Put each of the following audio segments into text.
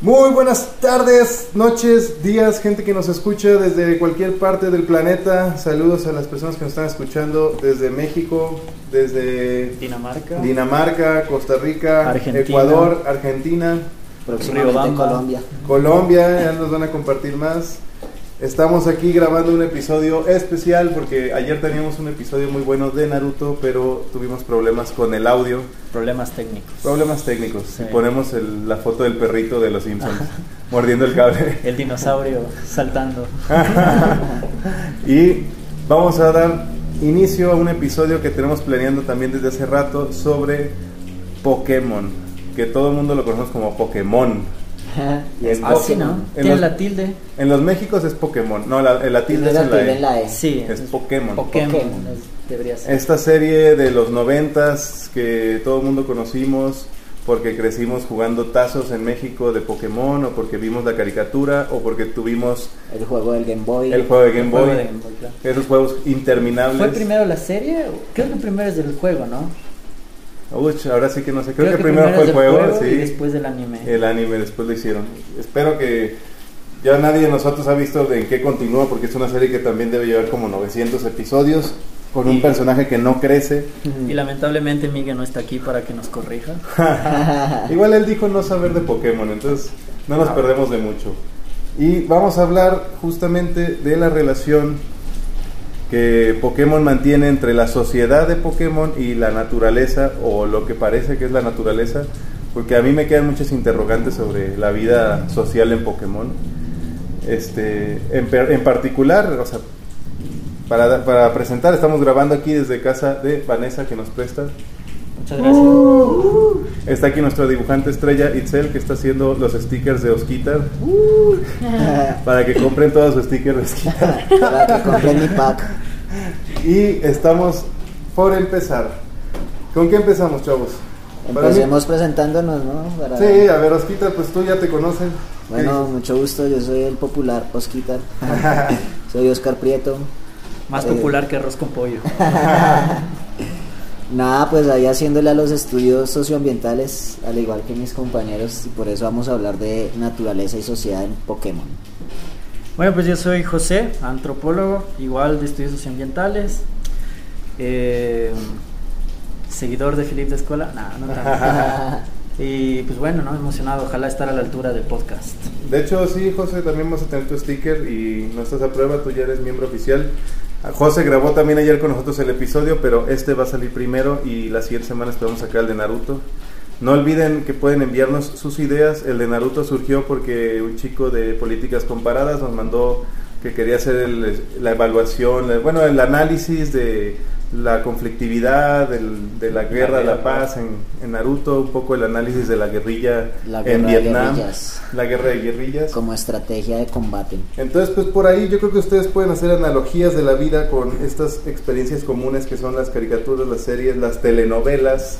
Muy buenas tardes, noches, días, gente que nos escucha desde cualquier parte del planeta. Saludos a las personas que nos están escuchando desde México, desde Dinamarca, Dinamarca, Costa Rica, Argentina. Ecuador, Argentina, Próximamente. Colombia. Colombia, ya nos van a compartir más. Estamos aquí grabando un episodio especial porque ayer teníamos un episodio muy bueno de Naruto, pero tuvimos problemas con el audio, problemas técnicos. problemas técnicos. Sí. Y ponemos el- la foto del perrito de los Simpsons mordiendo el cable. El dinosaurio saltando. y vamos a dar inicio a un episodio que tenemos planeando también desde hace rato sobre Pokémon, que todo el mundo lo conocemos como Pokémon. Y en Ah, sí, Pokémon- ¿no? en Tiene los- la tilde. En los Méxicos es Pokémon, no, la, la tilde es la en la tilde E. la E. Sí, Es Pokémon. Pokémon. Pokémon. es- debería ser. Esta serie de los noventas que todo el mundo conocimos porque crecimos jugando tazos en México de Pokémon o porque vimos la caricatura o porque tuvimos El juego del Game Boy. el juego de Game El Boy, de Game Boy, claro. esos juegos interminables. ¿Fue primero la serie? Creo que primero es del juego, ¿no? Uch, ahora sí que no sé, creo, que, primero fue el juego, y sí. después del anime. El anime después lo hicieron. Espero que ya nadie de nosotros ha visto de en qué continúa porque es una serie que también debe llevar como 900 episodios con un personaje que no crece. Y lamentablemente Miguel no está aquí para que nos corrija. Igual él dijo no saber de Pokémon, entonces no nos perdemos de mucho. Y vamos a hablar justamente de la relación que Pokémon mantiene entre la sociedad de Pokémon y la naturaleza, o lo que parece que es la naturaleza, porque a mí me quedan muchas interrogantes sobre la vida social en Pokémon. Este, en, en particular, o sea, para, para presentar, estamos grabando aquí desde casa de Vanessa que nos presta Muchas gracias. Está aquí nuestro dibujante estrella Itzel que está haciendo los stickers de Osquitar para que compren todos sus stickers de Osquitar. Para que compren mi pack. Y estamos por empezar. ¿Con qué empezamos, chavos? Empecemos presentándonos, ¿no? Para- Sí, a ver, Osquitar, pues tú ya te conoces. Bueno, ¿Qué mucho gusto. Yo soy el popular Osquitar. soy Oscar Prieto. Más Eh. popular que arroz con pollo. Nada, pues ahí haciéndole a los estudios socioambientales, al igual que mis compañeros, y por eso vamos a hablar de naturaleza y sociedad en Pokémon. Bueno, pues yo soy José, antropólogo, igual de estudios socioambientales. eh, seguidor de Felipe de Escuela. No, no tanto. Y pues bueno, ¿no? Emocionado, ojalá estar a la altura del podcast. De hecho, sí, José, también vas a tener tu sticker y no estás a prueba, tú ya eres miembro oficial. José grabó también ayer con nosotros el episodio, pero este va a salir primero y la siguiente semana esperamos sacar el de Naruto. No olviden que pueden enviarnos sus ideas. El de Naruto surgió porque un chico de políticas comparadas nos mandó que quería hacer el- la evaluación, bueno, el análisis de la conflictividad, del- de la guerra, guerra, la paz en, en Naruto, un poco el análisis de la guerrilla La en Vietnam, guerrillas. la guerra de guerrillas. Como estrategia de combate. Entonces, pues por ahí yo creo que ustedes pueden hacer analogías de la vida con estas experiencias comunes que son las caricaturas, las series, las telenovelas.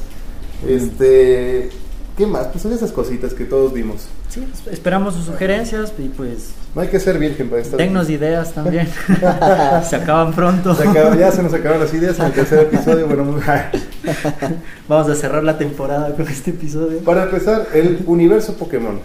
Este, ¿qué más? Pues son esas cositas que todos vimos. Sí, es- esperamos sus sugerencias y pues No hay que ser virgen para estar. dennos ideas también. Se acaban pronto. Se acaba- ya se nos acabaron las ideas en el tercer episodio. Bueno, Vamos a cerrar la temporada con este episodio. Para empezar, el universo Pokémon.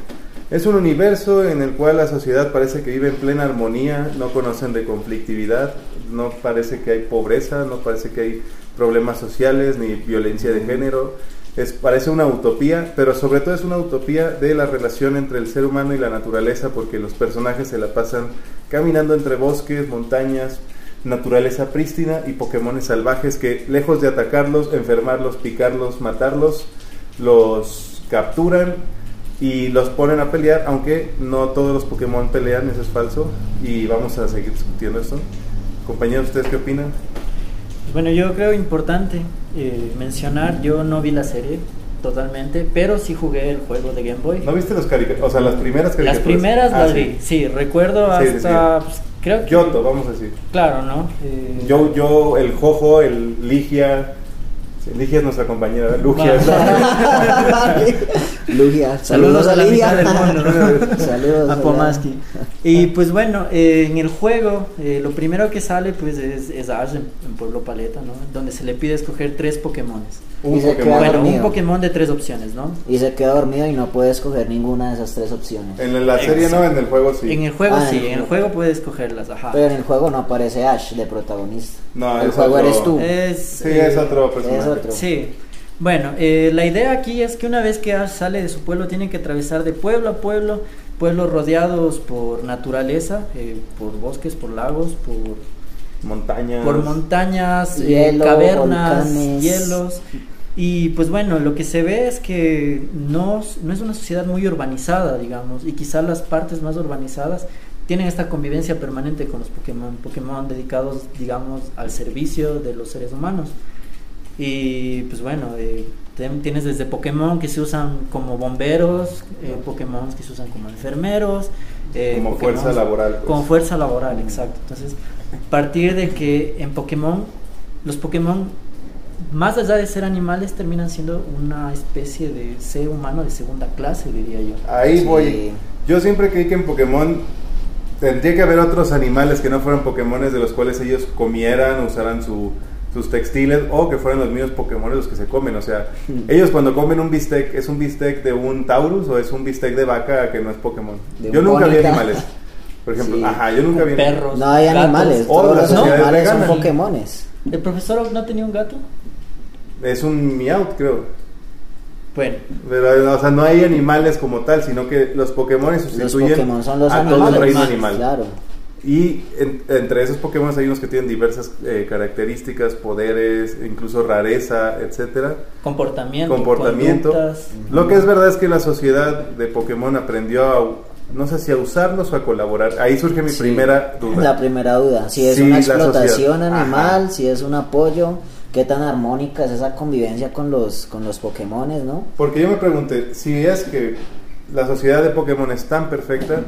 Es un universo en el cual la sociedad parece que vive en plena armonía, no conocen de conflictividad, no parece que hay pobreza, no parece que hay problemas sociales ni violencia de género. Es, parece una utopía, pero sobre todo es una utopía de la relación entre el ser humano y la naturaleza, porque los personajes se la pasan caminando entre bosques, montañas, naturaleza prístina y Pokémones salvajes que lejos de atacarlos, enfermarlos, picarlos, matarlos, los capturan y los ponen a pelear, aunque no todos los Pokémon pelean, eso es falso, y vamos a seguir discutiendo esto. Compañeros, ¿ustedes qué opinan? Bueno, yo creo importante eh, mencionar, yo no vi la serie totalmente, pero sí jugué el juego de Game Boy. ¿No viste los caricaturas? O sea, las primeras Las caricaturas. primeras Ah, las sí. vi, sí, recuerdo Sí, hasta, sí. pues, creo que... Kyoto, vamos a decir. Claro, ¿no? Eh, Yo, yo, el Jojo, el Ligia. Sí, Ligia es nuestra compañera. Lugia. Lugia, Saludos a la mitad del mundo. Saludos a. Pomaski. Y pues bueno, eh, en el juego, eh, lo primero que sale pues es, es Ash en, en Pueblo Paleta, ¿no? Donde se le pide escoger tres Pokémones. Un Pokémon. un. Pokémon de tres opciones, ¿no? Y se queda dormido y no puede escoger ninguna de esas tres opciones. En la serie no, en el juego sí. En el juego Ah, en sí, el en el juego. puedes escogerlas, ajá. Pero en el juego no aparece Ash de protagonista. No, el juego otro- eres tú. Es, Sí, eh, es otro personaje. Otro. Sí. Bueno, eh, la idea aquí es que una vez que Ash sale de su pueblo, tienen que atravesar de pueblo a pueblo, pueblos rodeados por naturaleza, eh, por bosques, por lagos, por, Montañas. por montañas, eh, cavernas, volcanes. hielos. Y pues bueno, lo que se ve es que no, no es una sociedad muy urbanizada, digamos, y quizás las partes más urbanizadas tienen esta convivencia permanente con los Pokémon, Pokémon dedicados, digamos, al servicio de los seres humanos. Y pues bueno, eh, tienes desde Pokémon que se usan como bomberos, eh, Pokémon que se usan como enfermeros, eh, Como Pokémon fuerza laboral, pues. Como fuerza laboral, exacto. Entonces, partir de que en Pokémon, los Pokémon, más allá de ser animales, terminan siendo una especie de ser humano de segunda clase, diría yo. Ahí Sí. voy. Yo siempre creí que en Pokémon tendría que haber otros animales que no fueran Pokémones de los cuales ellos comieran, usaran su- sus textiles o que fueran los mismos Pokémones los que se comen. O sea, ellos cuando comen un bistec, ¿es un bistec de un Taurus o es un bistec de vaca que no es Pokémon? Yo un nunca vi animales. Por ejemplo, Sí. ajá, yo nunca vi Perros. No hay gatos. animales, todos los animales son vegana. Pokémones. ¿El profesor Oak no tenía un gato? Es un Meowth, creo. Bueno, Pero, o sea, no hay animales como tal, sino que los Pokémon Los sustituyen Pokémon son los a todo el reino animal. Claro. Y en- entre esos Pokémon hay unos que tienen diversas eh, características, poderes, incluso rareza, etcétera. comportamiento, Comportamiento. conductas. Lo que es verdad es que la sociedad de Pokémon aprendió a, no sé si a usarlos o a colaborar. Ahí surge mi Sí. primera duda. La primera duda, si es Sí, una explotación animal, Ajá. si es un apoyo, qué tan armónica es esa convivencia con los con los Pokémones, ¿no? Porque yo me pregunté, si es que la sociedad de Pokémon es tan perfecta,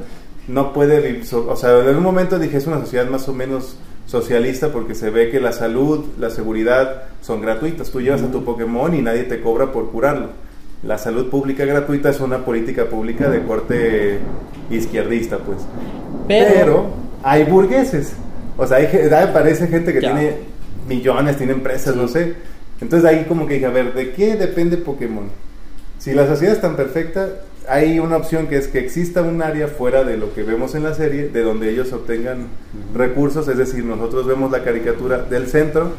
no puede vivir, o sea, en un momento dije es una sociedad más o menos socialista porque se ve que la salud, la seguridad son gratuitas. Tú llevas a tu Pokémon y nadie te cobra por curarlo. La salud pública gratuita es una política pública de corte izquierdista, pues. Pero- Pero, hay burgueses. O sea, hay, aparece gente que Ya. tiene millones, tiene empresas, no sé. Entonces ahí como que dije, a ver, ¿de qué depende Pokémon? Si la sociedad es tan perfecta, hay una opción que es que exista un área fuera de lo que vemos en la serie, de donde ellos obtengan recursos, es decir, nosotros vemos la caricatura del centro,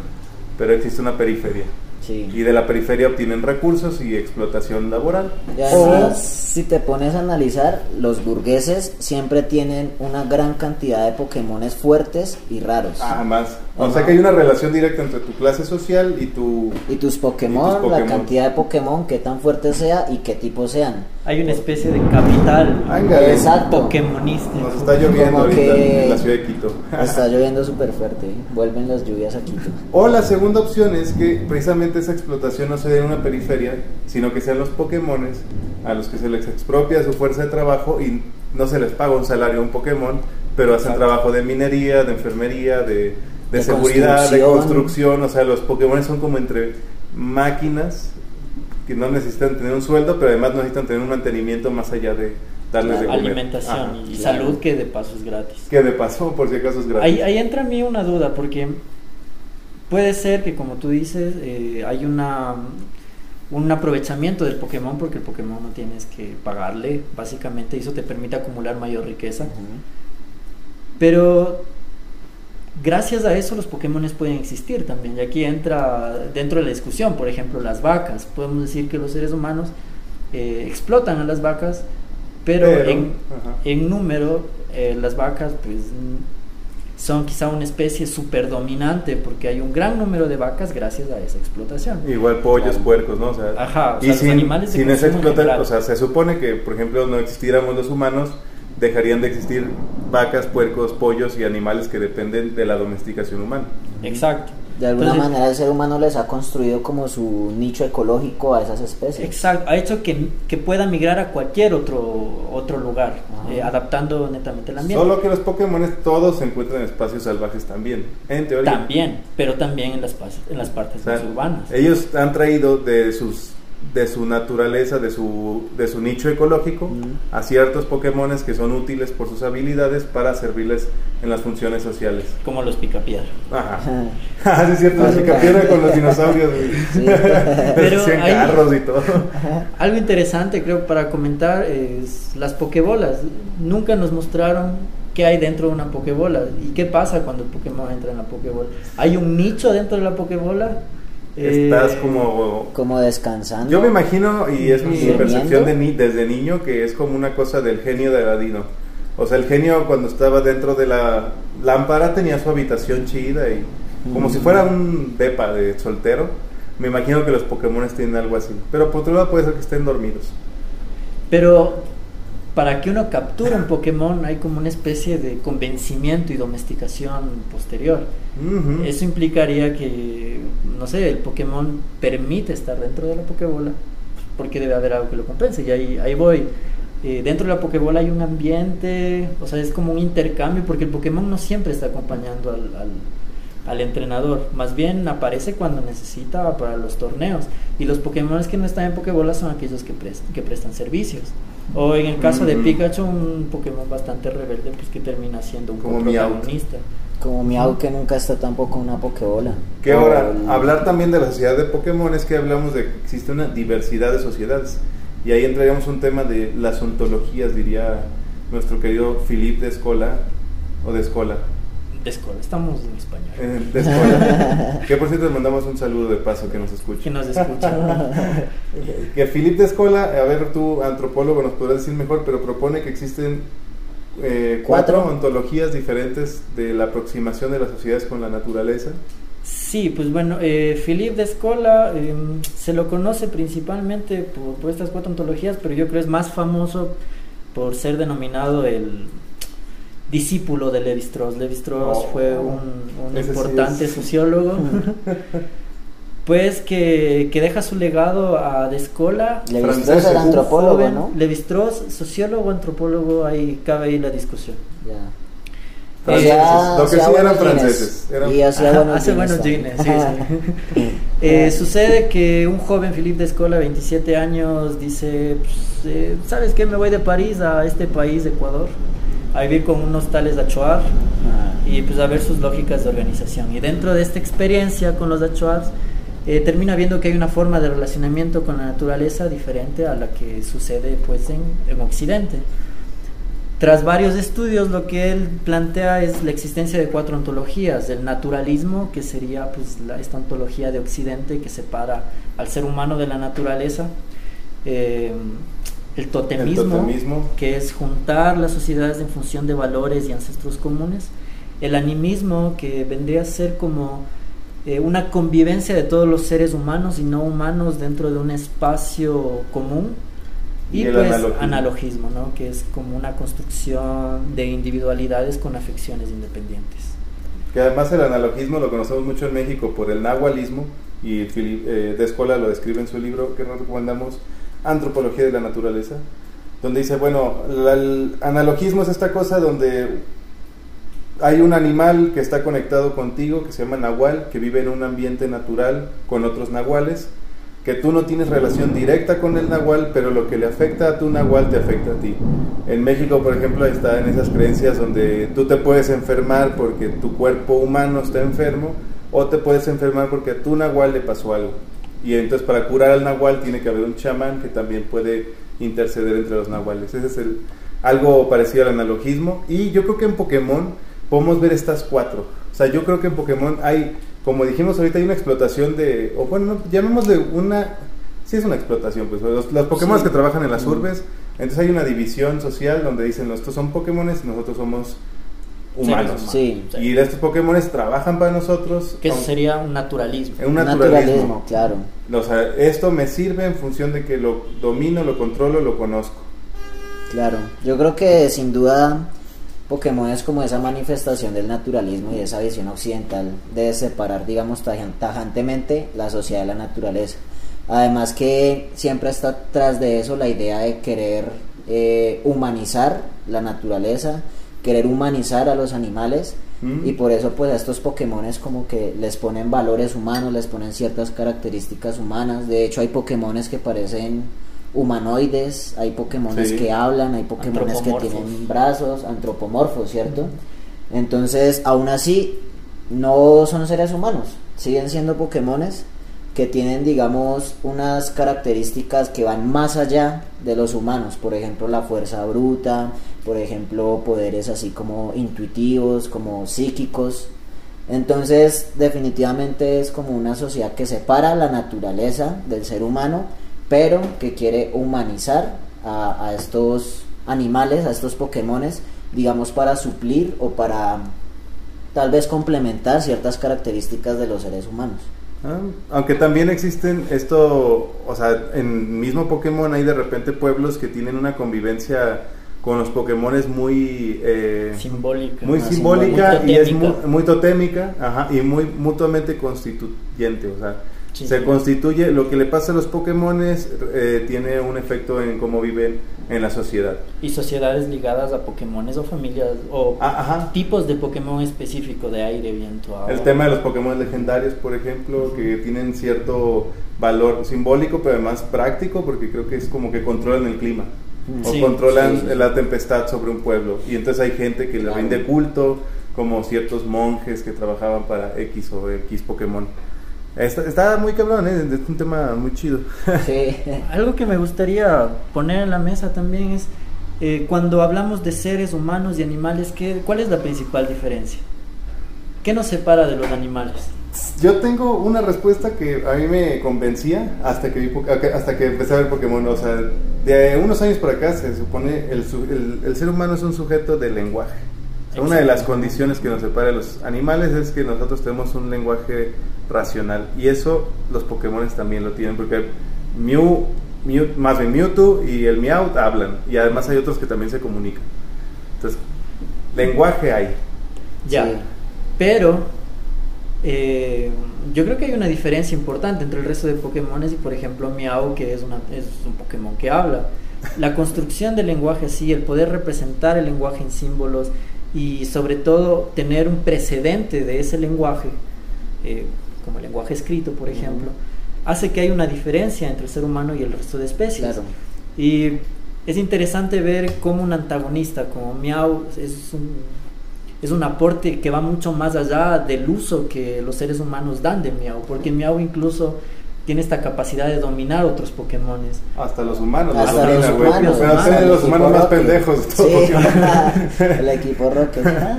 pero existe una periferia. Sí. Y de la periferia obtienen recursos y explotación laboral. Además, si te pones a analizar, los burgueses siempre tienen una gran cantidad de Pokémones fuertes y raros. Ah, más. O sea que hay una relación directa entre tu clase social y tu... Y tus Pokémon, Y tus la Pokémon. cantidad de Pokémon, qué tan fuerte sea y qué tipo sean. Hay una especie de capital Ángale. Exacto. pokémonístico. Nos está lloviendo ahorita que- en la ciudad de Quito. Está lloviendo súper fuerte, vuelven las lluvias aquí. O la segunda opción es que precisamente esa explotación no se dé en una periferia, sino que sean los Pokémones a los que se les expropia su fuerza de trabajo y no se les paga un salario a un Pokémon, pero hacen Exacto. trabajo de minería, de enfermería, de, de De seguridad, de construcción. O sea, los Pokémon son como entre máquinas que no necesitan tener un sueldo, pero además necesitan tener un mantenimiento más allá de darles de Claro. comer. Alimentación Ajá. y Claro. salud que de paso es gratis. Que de paso, por si acaso es gratis. Ahí, ahí entra a mí una duda, porque puede ser que, como tú dices, eh, hay una un aprovechamiento del Pokémon, porque el Pokémon no tienes que pagarle, básicamente, y eso te permite acumular mayor riqueza. Pero gracias a eso los Pokémon pueden existir también. Y aquí entra dentro de la discusión, por ejemplo, las vacas. Podemos decir que los seres humanos eh, explotan a las vacas, pero, Pero, en, número eh, las vacas pues son quizá una especie super dominante porque hay un gran número de vacas gracias a esa explotación. Igual pollos, Claro. puercos, ¿no? O sea, Ajá, o y sea, los sin, animales de sin esa explotación, o sea, se supone que, por ejemplo, no existiéramos los humanos, dejarían de existir vacas, puercos, pollos y animales que dependen de la domesticación humana. Exacto. De alguna Entonces, manera el ser humano les ha construido como su nicho ecológico a esas especies. Exacto, ha hecho que, que pueda migrar a cualquier otro, otro lugar, eh, adaptando netamente el ambiente. Solo que los Pokémon todos se encuentran en espacios salvajes también, en teoría. También, pero también en las, en las partes O sea, más urbanas. Ellos han traído de sus de su naturaleza, de su, de su nicho ecológico, a ciertos Pokémones que son útiles por sus habilidades para servirles en las funciones sociales. Como los picapiedra. Ajá. Ah, sí, es cierto, los picapiedra con los dinosaurios. Pero Hacían hay- carros y todo. Algo interesante creo para comentar es las pokebolas. Nunca nos mostraron qué hay dentro de una pokebola y qué pasa cuando el Pokémon entra en la pokebola. ¿Hay un nicho dentro de la pokebola? Estás Eh, como Como descansando. Yo me imagino, y es mi ¿Durmiendo? percepción de ni, desde niño, que es como una cosa del genio de Aladino. O sea, el genio cuando estaba dentro de la lámpara tenía su habitación chida y como si fuera un depa de soltero. Me imagino que los Pokémon tienen algo así. Pero por otro lado puede ser que estén dormidos. Pero para que uno capture un Pokémon hay como una especie de convencimiento y domesticación posterior. Eso implicaría que, no sé, el Pokémon permite estar dentro de la Pokébola, porque debe haber algo que lo compense. Y ahí, ahí voy. Eh, dentro de la Pokébola hay un ambiente, o sea, es como un intercambio, porque el Pokémon no siempre está acompañando al, al, al entrenador, más bien aparece cuando necesita para los torneos. Y los Pokémon que no están en Pokébola son aquellos que, pres- que prestan servicios. O en el caso de. Pikachu, un Pokémon bastante rebelde, pues que termina siendo un Como protagonista. Como Miau que nunca está tampoco en una Pokebola. Que ahora, el- hablar también de la sociedad de Pokémon es que hablamos de que existe una diversidad de sociedades. Y ahí entraríamos un tema de las ontologías, diría nuestro querido Philippe de Escola, o de Escola, De escuela, estamos en español. eh, de Escola. que por cierto mandamos un saludo de paso que nos que escuche. nos escucha. Que Philippe de Escola, a ver tú, antropólogo, nos podrás decir mejor, pero propone que existen eh, cuatro ¿Cuatro? ontologías diferentes de la aproximación de las sociedades con la naturaleza. sí, pues bueno, eh, Philippe de Escola eh, se lo conoce principalmente por, por estas cuatro ontologías, pero yo creo es más famoso por ser denominado el discípulo de Levi Strauss. Levi Strauss Oh, fue un, un sí importante es. sociólogo. Pues que, que deja su legado a De Escola, Levi Strauss era antropólogo, joven, ¿no? Levi Strauss, sociólogo, antropólogo, ahí cabe ahí la discusión. Ya. Franceses, lo que sí eran franceses, eran- Y Ajá, buenos hace buenos jeans, sí, sí. Eh, sucede que un joven Philippe de Escola, 27 años, dice, pues, eh, ¿sabes qué? Me voy de París a este país, Ecuador, a vivir con unos tales Achuar Ah. y pues a ver sus lógicas de organización. Y dentro de esta experiencia con los Achuars, eh, termina viendo que hay una forma de relacionamiento con la naturaleza diferente a la que sucede pues en, en Occidente. Tras varios estudios, lo que él plantea es la existencia de cuatro ontologías. El naturalismo, que sería pues, la- esta ontología de Occidente que separa al ser humano de la naturaleza. Eh, el, totemismo, totemismo. que es juntar las sociedades en función de valores y ancestros comunes. El animismo, que vendría a ser como eh, una convivencia de todos los seres humanos y no humanos dentro de un espacio común. Y, Y el pues analogismo. analogismo, ¿no? que es como una construcción de individualidades con afecciones independientes. Que además el analogismo lo conocemos mucho en México por el nahualismo y Philip eh, de Escola lo describe en su libro que nos recomendamos, Antropología de la Naturaleza, donde dice, bueno, el analogismo es esta cosa donde hay un animal que está conectado contigo que se llama nahual, que vive en un ambiente natural con otros nahuales, que tú no tienes relación directa con el nahual, pero lo que le afecta a tu nahual te afecta a ti. En México, por ejemplo, está en esas creencias donde tú te puedes enfermar porque tu cuerpo humano está enfermo, o te puedes enfermar porque a tu nahual le pasó algo. Y entonces para curar al nahual tiene que haber un chamán que también puede interceder entre los nahuales. Ese es el, algo parecido al analogismo. Y yo creo que en Pokémon podemos ver estas cuatro. O sea, yo creo que en Pokémon hay, como dijimos ahorita, hay una explotación de, o bueno, no, llamémosle una, sí es una explotación, pues los, los Pokémon Sí. que trabajan en las urbes, entonces hay una división social donde dicen, estos son Pokémon y nosotros somos humanos. Sí. Y de estos Pokémon trabajan para nosotros. Que eso sería un naturalismo. un naturalismo. Naturalismo, claro. O sea, esto me sirve en función de que lo domino, lo controlo, lo conozco. Claro, yo creo que sin duda Pokémon es como esa manifestación del naturalismo y de esa visión occidental de separar, digamos, tajan- tajantemente la sociedad de la naturaleza. Además que siempre está tras de eso la idea de querer eh, humanizar la naturaleza, querer humanizar a los animales Mm. y por eso pues a estos Pokémones como que les ponen valores humanos, les ponen ciertas características humanas. De hecho hay Pokémones que parecen humanoides, hay Pokémones Sí. que hablan, hay Pokémones que tienen brazos, antropomorfos, ¿cierto? Entonces, aún así, no son seres humanos, siguen siendo Pokémones que tienen, digamos, unas características que van más allá de los humanos, por ejemplo, la fuerza bruta, por ejemplo, poderes así como intuitivos, como psíquicos. Entonces, definitivamente es como una sociedad que separa la naturaleza del ser humano, pero que quiere humanizar a, estos animales, a estos Pokémones, digamos, para suplir o para tal vez complementar ciertas características de los seres humanos. Ah, aunque también existen esto, o sea, en mismo Pokémon hay de repente pueblos que tienen una convivencia con los Pokémones muy eh, Simbólica. muy Ah, simbólica y es muy, muy totémica ajá, y muy mutuamente constituyente, o sea, Sí, se constituye lo que le pasa a los Pokémones eh, tiene un efecto en cómo viven en la sociedad. Y sociedades ligadas a Pokémones o familias o Ah, tipos de Pokémon específico de aire, viento, agua. El tema de los Pokémon legendarios, por ejemplo, que tienen cierto valor simbólico, pero además práctico, porque creo que es como que controlan el clima. O Sí, controlan sí. la tempestad sobre un pueblo. Y entonces hay gente que le Claro. rinde culto, como ciertos monjes que trabajaban para X o X Pokémon. Está, está muy cabrón, ¿eh? es un tema muy chido. Sí. Algo que me gustaría poner en la mesa también es eh, cuando hablamos de seres humanos y animales, ¿qué, ¿cuál es la principal diferencia? ¿Qué nos separa de los animales? Yo tengo una respuesta que a mí me convencía hasta que, vi hasta que empecé a ver Pokémon. O sea, de unos años por acá se supone el, el, el ser humano es un sujeto de lenguaje. O sea, una de las condiciones que nos separa de los animales es que nosotros tenemos un lenguaje racional. Y eso los Pokémon también lo tienen, porque Mew, Mew, más bien Mewtwo y el Meowth hablan. Y además hay otros que también se comunican. Entonces, lenguaje hay. Ya, Sí. pero eh, yo creo que hay una diferencia importante entre el resto de Pokémones y por ejemplo Miau, que es, una, es un Pokémon que habla. La construcción del lenguaje, sí, el poder representar el lenguaje en símbolos y sobre todo tener un precedente de ese lenguaje, eh, como el lenguaje escrito, por ejemplo, hace que hay una diferencia entre el ser humano y el resto de especies. Claro. Y es interesante ver cómo un antagonista como Miau es un, es un aporte que va mucho más allá del uso que los seres humanos dan de Miau, porque Miau incluso tiene esta capacidad de dominar otros Pokémones. Hasta los humanos. Hasta domina, los humanos. Pero humanos, de el los humanos más pendejos Sí. Pokémon. el equipo Rocket. Ah,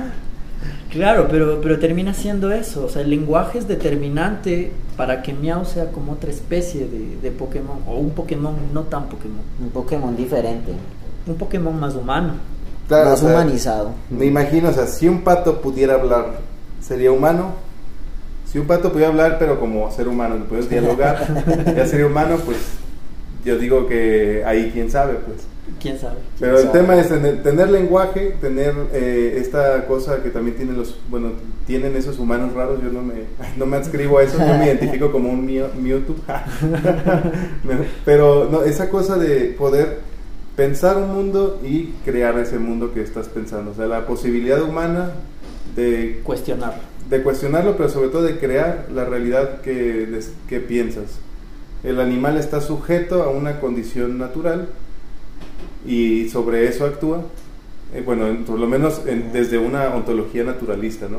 Claro, pero, pero termina siendo eso, o sea, el lenguaje es determinante para que Miau sea como otra especie de, de Pokémon, o un Pokémon no tan Pokémon, Un Pokémon diferente. un Pokémon más humano. Claro, más o sea, humanizado. Me imagino, o sea, si un pato pudiera hablar, ¿sería humano? Si un pato pudiera hablar, pero como ser humano, que puedes dialogar, ya sería humano, pues yo digo que ahí quién sabe, pues. ¿Quién sabe? Pero el sabe? tema es tener, tener lenguaje, tener eh, esta cosa que también tienen los, bueno, tienen esos humanos raros. Yo no me, no me adscribo a eso, yo me identifico como un Mew- Mewtwo. Pero no, esa cosa de poder pensar un mundo y crear ese mundo que estás pensando, o sea, la posibilidad humana de, Cuestionarlo. de cuestionarlo, pero sobre todo de crear la realidad que, que piensas. El animal está sujeto a una condición natural y sobre eso actúa. Eh, bueno, en- por lo menos en- desde una ontología naturalista, ¿no?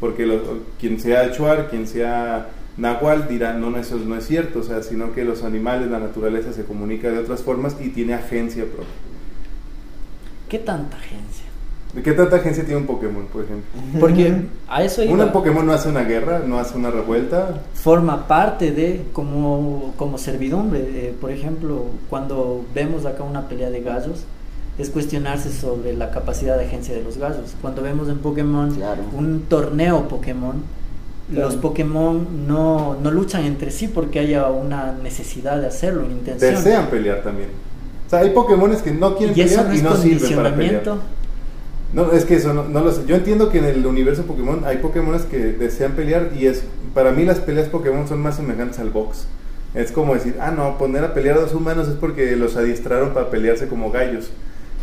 Porque quien sea Chuar, quien sea Nahual dirá, no, no, eso no es cierto, o sea, sino que los animales, la naturaleza se comunica de otras formas y tiene agencia propia. ¿Qué tanta agencia? ¿De qué tanta agencia tiene un Pokémon, por ejemplo? Porque a eso iba. Un Pokémon no hace una guerra, no hace una revuelta. forma parte de como, como servidumbre. Eh, por ejemplo, cuando vemos acá una pelea de gallos, es cuestionarse sobre la capacidad de agencia de los gallos. Cuando vemos en Pokémon Claro. un torneo Pokémon, Claro. los Pokémon no, no luchan entre sí porque haya una necesidad de hacerlo, una intención. Desean pelear también. O sea, hay Pokémones que no quieren y pelear no y no sirven para pelear. No, es que eso no, no lo sé. Yo entiendo que en el universo Pokémon hay Pokémon que desean pelear y es para mí las peleas Pokémon son más semejantes al box. Es como decir, ah, no, poner a pelear a dos humanos es porque los adiestraron para pelearse como gallos.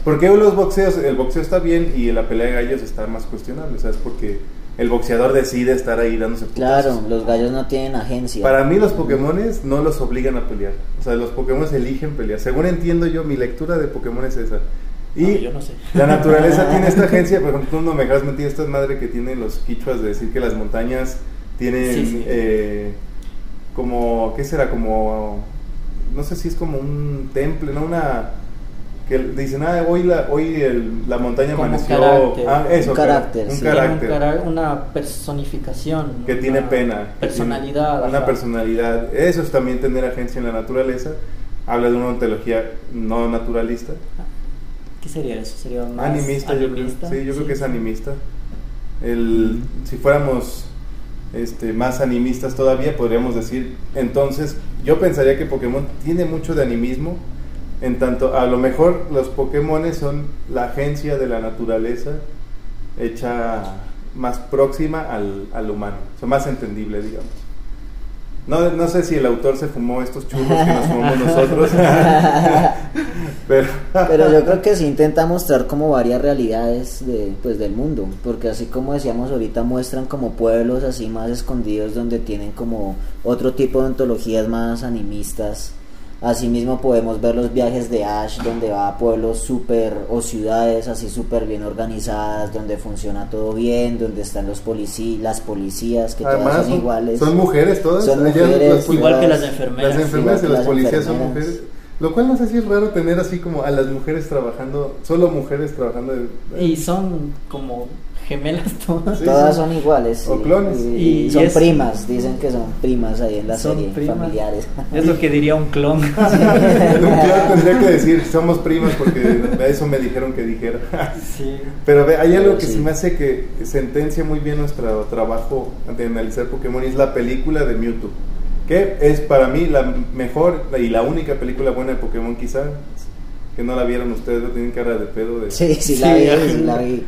Porque los boxeos, el boxeo está bien y la pelea de gallos está más cuestionable, ¿sabes? Porque el boxeador decide estar ahí dándose putazos. Claro, los gallos no tienen agencia. Para mí los Pokémones no los obligan a pelear. O sea, los Pokémon eligen pelear. Según entiendo yo, mi lectura de Pokémon es esa. Y yo no sé. la naturaleza tiene esta agencia, por ejemplo, tú no me dejas mentir, esta es madre que tienen los quichuas de decir que las montañas tienen eh, como, ¿qué será? Como, no sé si es como un temple, ¿no? Una que dicen, ah, hoy la, hoy el, la montaña amaneció. Ah, eso, un carácter. Un carácter. una personificación. Que tiene pena. Personalidad. una personalidad. Eso es también tener agencia en la naturaleza. Habla de una ontología no naturalista. ¿Qué sería eso? ¿Sería más animista? Yo creo, sí, yo creo que es animista. El, Si fuéramos este, más animistas todavía, podríamos decir, entonces, yo pensaría que Pokémon tiene mucho de animismo en tanto, a lo mejor los Pokémon son la agencia de la naturaleza hecha más próxima al, al humano, o más entendible, digamos. No, no sé si el autor se fumó estos churros que nos fumamos nosotros. pero... pero yo creo que sí intenta mostrar como varias realidades de, pues, del mundo. Porque así como decíamos ahorita, muestran como pueblos así más escondidos donde tienen como otro tipo de ontologías más animistas Asimismo podemos ver los viajes de Ash donde va a pueblos súper o ciudades así súper bien organizadas, donde funciona todo bien, donde están los policías, las policías que todas son, iguales. Son mujeres todas. Son mujeres, igual que las enfermeras. Las enfermeras y las policías son mujeres. Lo cual no sé si es raro tener así como a las mujeres trabajando, solo mujeres trabajando. y son como gemelas todas. todas son iguales. O clones. Y, son primas, dicen que son primas ahí en la serie, familiares. Es lo que diría un clon. un clon tendría que decir, somos primas porque eso me dijeron que dijera. sí. Pero hay algo que se me hace que sentencia muy bien nuestro trabajo de analizar Pokémon y es la película de Mewtwo. Que es para mí la mejor y la única película buena de Pokémon quizá que no la vieron ustedes, no tienen cara de pedo de... Sí, sí, la vi, sí, la vi.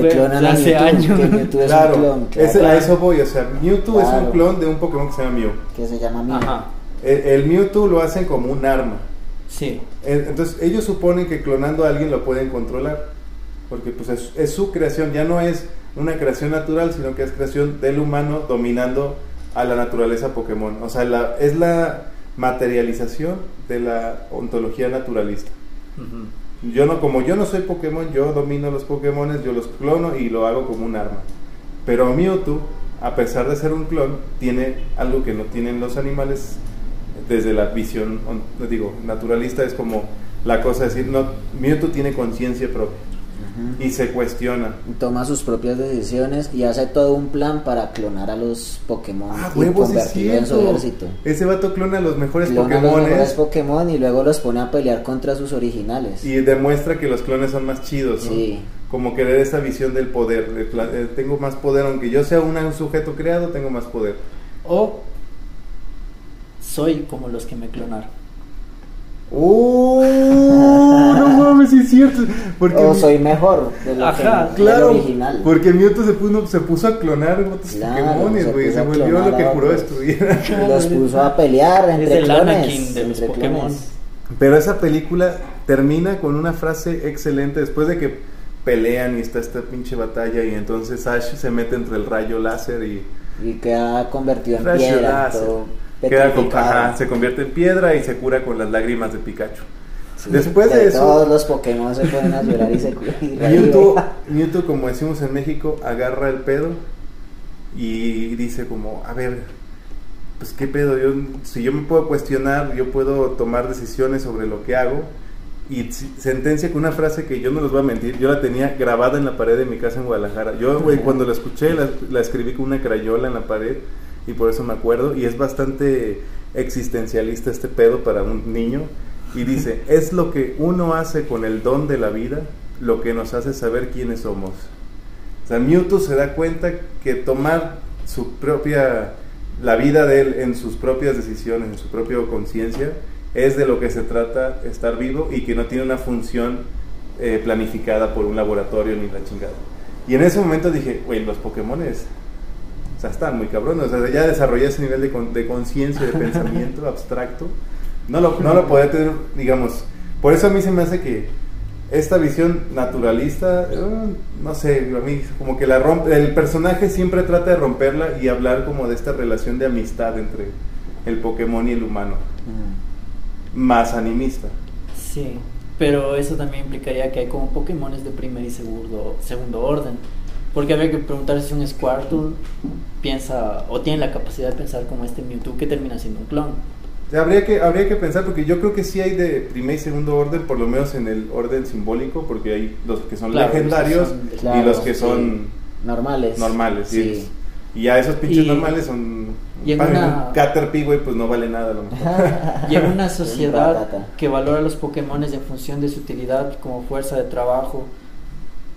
Le clonan hace años. Mewtwo es claro, un clon. Claro. a eso voy, o sea, Mewtwo es un clon de un Pokémon que se llama Mew. Que se llama Mew. Ajá. El, el, Mewtwo lo hacen como un arma. Sí. Entonces, ellos suponen que clonando a alguien lo pueden controlar. Porque pues es, es su creación, ya no es una creación natural, sino que es creación del humano dominando a la naturaleza Pokémon. O sea, la, es la materialización de la ontología naturalista. Yo no, como yo no soy Pokémon, yo domino los Pokémon, yo los clono y lo hago como un arma. Pero Mewtwo, a pesar de ser un clon, tiene algo que no tienen los animales desde la visión, digo, naturalista, es como la cosa de decir, no, Mewtwo tiene conciencia propia y se cuestiona. Toma sus propias decisiones y hace todo un plan para clonar a los Pokémon ah, y convertirlo en su ejército. Ese vato clona a los mejores Pokémon. los mejores Pokémon y luego los pone a pelear contra sus originales. Y demuestra que los clones son más chidos, ¿no? Sí. Como querer esa visión del poder. Eh, tengo más poder, aunque yo sea un sujeto creado, tengo más poder. O soy como los que me clonaron. ¡Oh! no mames, es cierto. Porque o soy mejor de lo Ajá, que, claro. original. Porque Mewtwo se puso, se puso a clonar otros claro, Pokémon, güey. Se, se volvió lo que juró destruir. Los puso a pelear entre es el clones. Anakin de los Pokémon. Pero esa película termina con una frase excelente después de que pelean y está esta pinche batalla y entonces Ash se mete entre el rayo láser y... Y queda convertido en piedra. Todo Queda con, se convierte en piedra y se cura con las lágrimas de Pikachu. Después de, eso. Todos los Pokémon se pueden a llorar y se Mewtwo, Mewtwo, como decimos en México, agarra el pedo y dice como, a ver, pues qué pedo, yo, si yo me puedo cuestionar, yo puedo tomar decisiones sobre lo que hago. Y sentencia con una frase que yo no les voy a mentir, yo la tenía grabada en la pared de mi casa en Guadalajara. Yo, güey, cuando la escuché, la, la escribí con una crayola en la pared y por eso me acuerdo. Y es bastante existencialista este pedo para un niño. Y dice, es lo que uno hace con el don de la vida lo que nos hace saber quiénes somos. O sea, Mewtwo se da cuenta que tomar su propia, la vida de él en sus propias decisiones, en su propia conciencia, es de lo que se trata estar vivo y que no tiene una función eh, planificada por un laboratorio ni la chingada. Y en ese momento dije, güey, los Pokémones sea, están muy cabrones. O sea, ya desarrollé ese nivel de, de conciencia, de pensamiento abstracto. No lo, no lo podía tener, digamos. Por eso a mí se me hace que esta visión naturalista, eh, no sé, a mí como que la rompe, el personaje siempre trata de romperla y hablar como de esta relación de amistad entre el Pokémon y el humano, Mm. más animista. Sí, pero eso también implicaría que hay como Pokémones de primer y segundo, segundo orden. Porque habría que preguntar si un Squirtle piensa o tiene la capacidad de pensar como este Mewtwo que termina siendo un clon. Habría que, habría que pensar, porque yo creo que sí hay de primer y segundo orden, por lo menos en el orden simbólico, porque hay los que son Claro, legendarios son- y Claro, los que sí. son normales. normales. Sí. Sí. Y ya esos pinches Y- normales son... y en para una- un Caterpie, güey, pues no vale nada a lo mejor. Y en una sociedad que valora los Pokémones en función de su utilidad como fuerza de trabajo.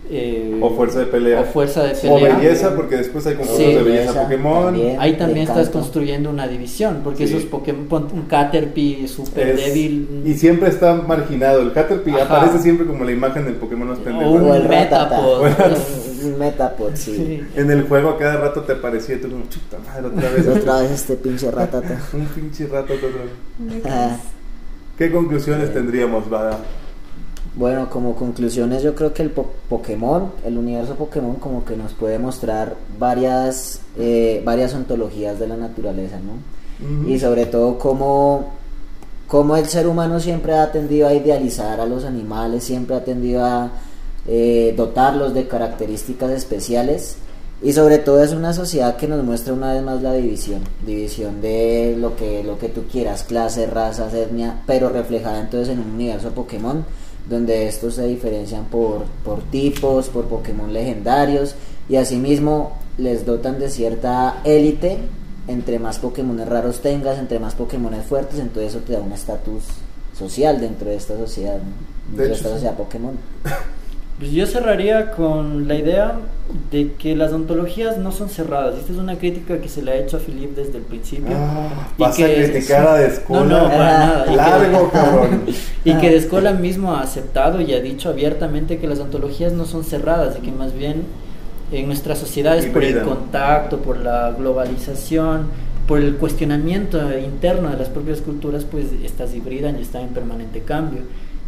Eh, O fuerza de pelea. O fuerza de O belleza, porque después hay concursos Sí, de belleza belleza Pokémon. también. Ahí también estás canto. construyendo una división, porque Sí. esos Pokémon, pon- un Caterpie súper Es- débil. Y siempre está marginado. El Caterpie Ajá. aparece siempre como la imagen del Pokémon más pendejo. O un O el ratata. Metapod. Un Metapod, sí. Sí. En el juego a cada rato te aparecía y tú como, chuta madre, otra vez. Otra vez este pinche ratata. Un pinche otra vez. Ah. ¿Qué conclusiones tendríamos, Bada? Bueno, como conclusiones yo creo que el po- Pokémon, el universo Pokémon como que nos puede mostrar varias, eh, varias ontologías de la naturaleza, ¿no? Y sobre todo cómo, cómo el ser humano siempre ha tendido a idealizar a los animales, siempre ha tendido a eh, dotarlos de características especiales. Y sobre todo es una sociedad que nos muestra una vez más la división, división de lo que, lo que tú quieras, clase, razas, etnia, pero reflejada entonces en un universo Pokémon donde estos se diferencian por, por tipos, por Pokémon legendarios y asimismo les dotan de cierta élite entre más Pokémon raros tengas, entre más Pokémon fuertes, entonces eso te da un estatus social dentro de esta sociedad, dentro de, hecho, esta sociedad Pokémon. Pues yo cerraría con la idea de que las ontologías no son cerradas. Esta es una crítica que se le ha hecho a Philip desde el principio. Ah, Y vas a que- criticar a Descola. No, no, para nada. Y que- Largo, cabrón. Y que Descola mismo ha aceptado y ha dicho abiertamente que las ontologías no son cerradas y que más bien en nuestras sociedades por el contacto, por la globalización, por el cuestionamiento interno de las propias culturas, pues estas hibridan y están en permanente cambio.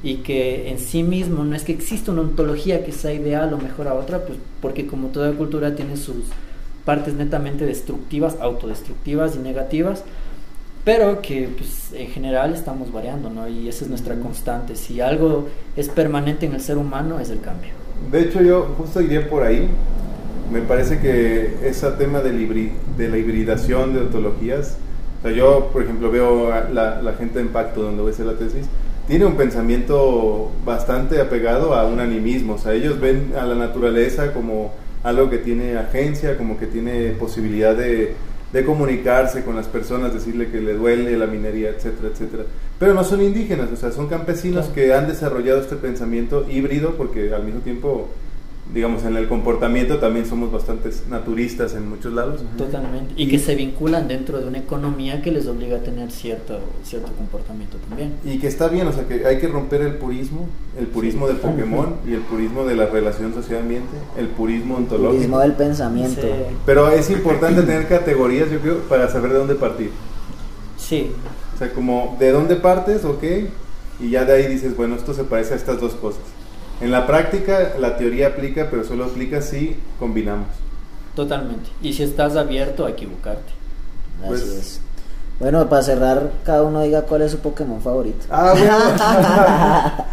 Y que en sí mismo no es que exista una ontología que sea ideal o mejor a otra, pues porque como toda cultura tiene sus partes netamente destructivas, autodestructivas y negativas, pero que pues, en general estamos variando, ¿no? Y esa es nuestra constante. Si algo es permanente en el ser humano, es el cambio. De hecho, yo justo iría por ahí. Me parece que ese tema hibri- de la hibridación de ontologías, o sea, yo, por ejemplo, veo a la, la gente de Impacto, donde voy a hacer la tesis, tiene un pensamiento bastante apegado a un animismo. O sea, ellos ven a la naturaleza como algo que tiene agencia, como que tiene posibilidad de, de comunicarse con las personas, decirle que le duele la minería, etcétera, etcétera. Pero no son indígenas, o sea, son campesinos Claro. que han desarrollado este pensamiento híbrido porque al mismo tiempo, digamos, en el comportamiento también somos bastante naturistas en muchos lados. Totalmente. Y que se vinculan dentro de una economía que les obliga a tener cierto, cierto comportamiento también. Y que está bien, o sea, que hay que romper el purismo, el purismo del Pokémon y el purismo de la relación sociedad-ambiente, el purismo ontológico. Turismo del pensamiento. Sí. Pero es importante tener categorías, yo creo, para saber de dónde partir. Sí, O sea, como de dónde partes, ok, y ya de ahí dices, bueno, esto se parece a estas dos cosas. En la práctica, la teoría aplica, pero solo aplica si combinamos. totalmente. Y si estás abierto a equivocarte. Así Pues- es. Bueno, para cerrar, cada uno diga cuál es su Pokémon favorito. Ah, bueno.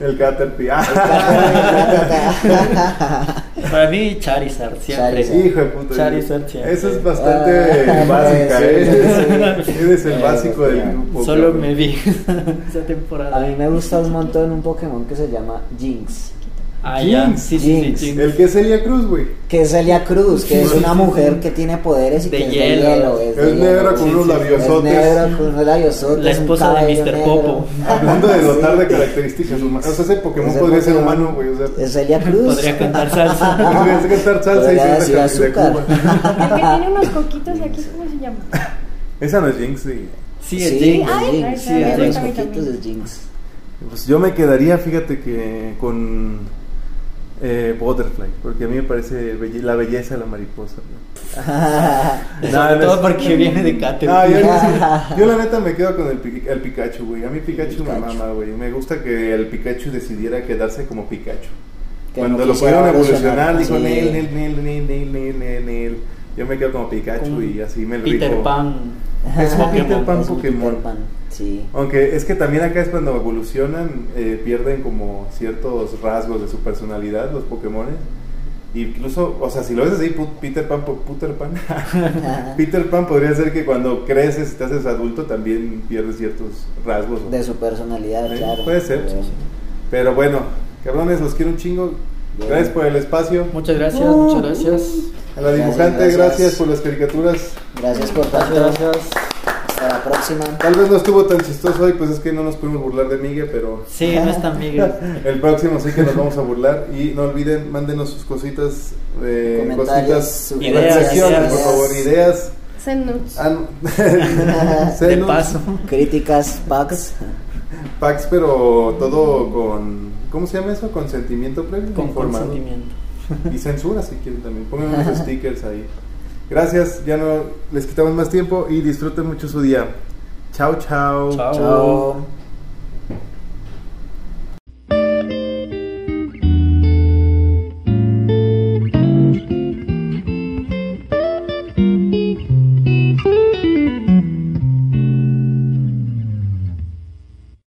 el Caterpie. Ah. Para mí, Charizard, siempre. Charizard. Hijo de puta. Charizard siempre. Eso es bastante Ah, básica, sí, ¿eh? sí, sí. Eres el Eh, básico del grupo. Solo cabrón. me vi esa temporada. A mí me gusta un montón un Pokémon que se llama Jinx. Ah, ya. Jinx. Sí, sí, sí, Jinx. El que es Celia Cruz, güey. Que es Celia Cruz, que es una mujer que tiene poderes y De que es hielo. de hielo. Es, de Es negra hielo. con Sí, unos sí, Es labiosotes. negra con unos labiosotes, La esposa de Mr. negro. Popo. Hablando de dotar Sí. de características humanas. O sea, ese Pokémon Ese podría ser humano, güey. O sea, Es Celia Cruz. Podría cantar salsa. podría cantar salsa y ser de, azúcar. Cuba. El que tiene unos coquitos aquí, ¿cómo se llama? Esa no es Jinx, sí. Sí, es Sí, Jinx. es Sí, los también. es Jinx. Pues yo me quedaría, fíjate que con Eh, butterfly, porque a mí me parece belle- la belleza de la mariposa. ¿no? Sobre No, no todo es- porque viene de Cater. No, yo, yo- yo la neta me quedo con el, el Pikachu, güey. A mí Pikachu, me mama, güey. Me gusta que el Pikachu decidiera quedarse como Pikachu. Que Cuando lo pudieron evolucionar, dijo Neil, Neil, Neil, Neil, Neil, Neil, Neil. Yo me quedo como Pikachu Como y así me Peter rifo. Pan. Es un Peter Pokémon. Pan Es Pokémon. Peter Pan, Sí. Aunque es que también acá es cuando evolucionan, eh, pierden como ciertos rasgos de su personalidad los Pokémon. Incluso, o sea, si lo ves así, Peter Pan, Peter Pan, Peter Pan podría ser que cuando creces y te haces adulto también pierdes ciertos rasgos. De su personalidad, Eh, claro. puede ser. Pero- Pero bueno, cabrones, los quiero un chingo. Bien. Gracias por el espacio. Muchas gracias, muchas gracias. A la dibujante, gracias, gracias. por las caricaturas. Gracias por Gracias, tanto. gracias. Próxima. Tal vez no estuvo tan chistoso hoy, pues es que no nos pudimos burlar de Miguel, pero Sí, no es tan Miguel. el próximo sí que nos vamos a burlar. Y no olviden, mándenos sus cositas, eh, Comentarios, cositas, reflexiones, por ideas. favor, ideas. Senuts. Ah, no. De Senos, paso. Críticas, packs. Packs, pero todo con. ¿Cómo se llama eso? Consentimiento previo. Con consentimiento. Y censura si quieren también. Pongan unos stickers ahí. Gracias, ya no les quitamos más tiempo y disfruten mucho su día. Chao, chao. Chao. Chao.